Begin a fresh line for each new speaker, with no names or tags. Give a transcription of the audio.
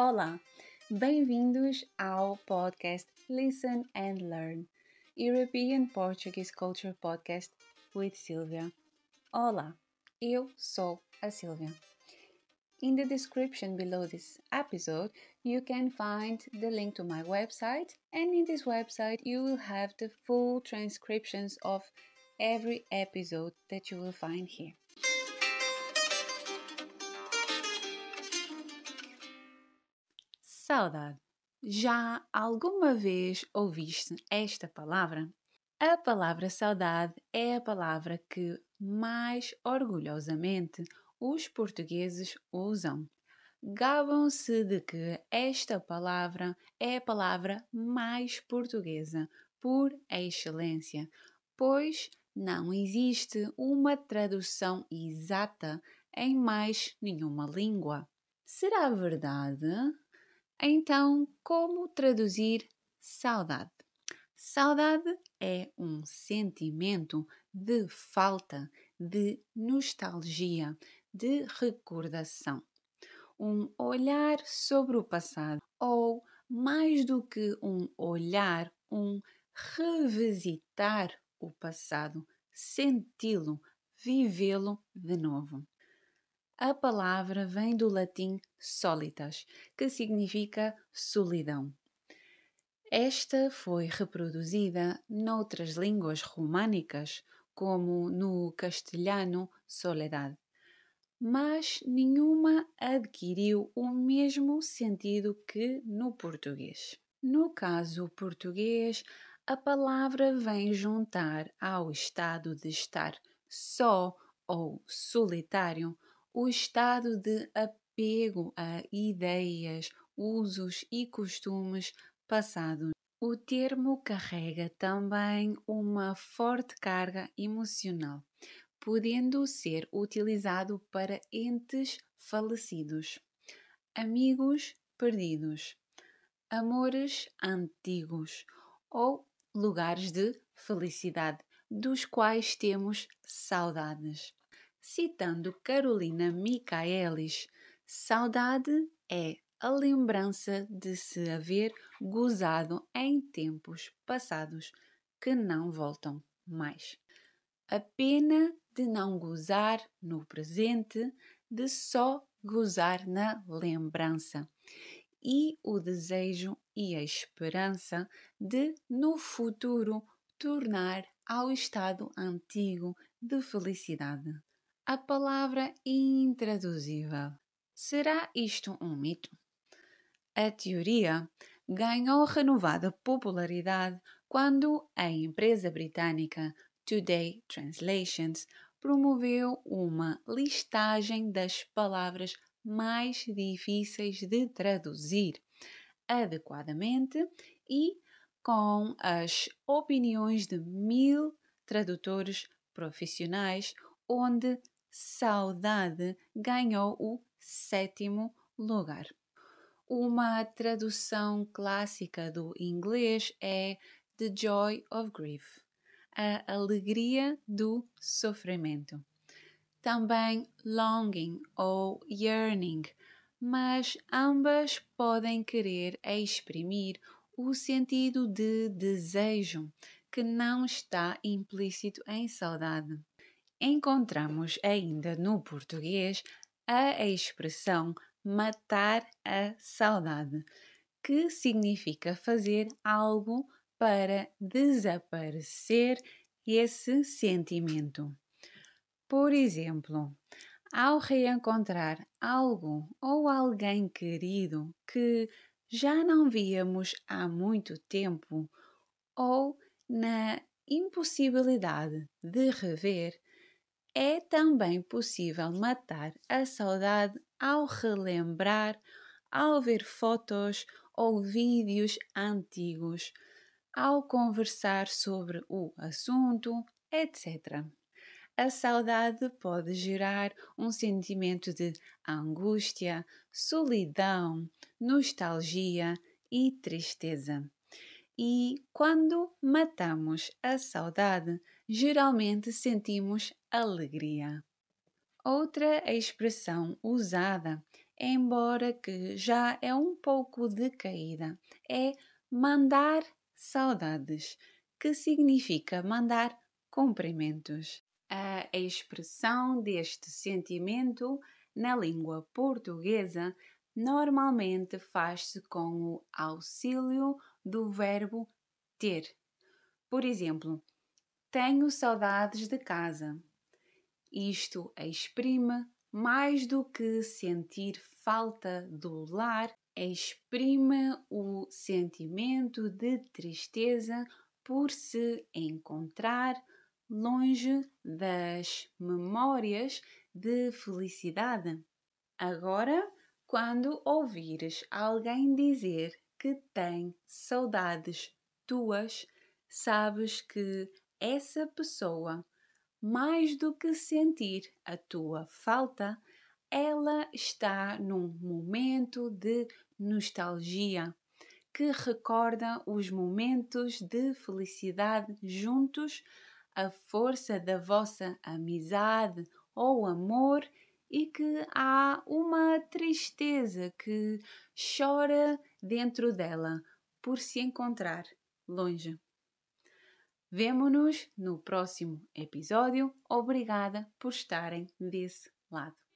Olá, bem-vindos ao podcast Listen and Learn, European Portuguese Culture Podcast with Silvia. Olá, eu sou a Silvia. In the description below this episode, you can find the link to my website, and in this website, you will have the full transcriptions of every episode that you will find here. Saudade. Já alguma vez ouviste esta palavra? A palavra saudade é a palavra que mais orgulhosamente os portugueses usam. Gabam-se de que esta palavra é a palavra mais portuguesa por excelência, pois não existe uma tradução exata em mais nenhuma língua. Será verdade? Então, como traduzir saudade? Saudade é um sentimento de falta, de nostalgia, de recordação. Um olhar sobre o passado, ou mais do que um olhar, um revisitar o passado, senti-lo, vivê-lo de novo. A palavra vem do latim solitas, que significa solidão. Esta foi reproduzida noutras línguas românicas, como no castelhano soledad, mas nenhuma adquiriu o mesmo sentido que no português. No caso português, a palavra vem juntar ao estado de estar só ou solitário o estado de apego a ideias, usos e costumes passados. O termo carrega também uma forte carga emocional, podendo ser utilizado para entes falecidos, amigos perdidos, amores antigos ou lugares de felicidade dos quais temos saudades. Citando Carolina Michaelis, saudade é a lembrança de se haver gozado em tempos passados que não voltam mais. A pena de não gozar no presente, de só gozar na lembrança, e o desejo e a esperança de, no futuro, tornar ao estado antigo de felicidade. A palavra intraduzível. Será isto um mito? A teoria ganhou renovada popularidade quando a empresa britânica Today Translations promoveu uma listagem das palavras mais difíceis de traduzir adequadamente e com as opiniões de mil tradutores profissionais, onde saudade ganhou o sétimo lugar. Uma tradução clássica do inglês é The Joy of Grief, a alegria do sofrimento. Também longing ou yearning, mas ambas podem querer exprimir o sentido de desejo que não está implícito em saudade. Encontramos ainda no português a expressão matar a saudade, que significa fazer algo para desaparecer esse sentimento. Por exemplo, ao reencontrar algo ou alguém querido que já não víamos há muito tempo, ou na impossibilidade de rever, é também possível matar a saudade ao relembrar, ao ver fotos ou vídeos antigos, ao conversar sobre o assunto, etc. A saudade pode gerar um sentimento de angústia, solidão, nostalgia e tristeza. E quando matamos a saudade, geralmente sentimos alegria. Outra expressão usada embora que já é um pouco decaída, é mandar saudades, que significa mandar cumprimentos. A expressão deste sentimento na língua portuguesa normalmente faz-se com o auxílio do verbo ter. Por exemplo, tenho saudades de casa. Isto exprime mais do que sentir falta do lar, exprime o sentimento de tristeza por se encontrar longe das memórias de felicidade. Agora, quando ouvires alguém dizer que tem saudades tuas, sabes que essa pessoa, mais do que sentir a tua falta, ela está num momento de nostalgia que recorda os momentos de felicidade juntos, a força da vossa amizade ou amor e que há uma tristeza que chora dentro dela por se encontrar longe. Vemo-nos no próximo episódio. Obrigada por estarem desse lado.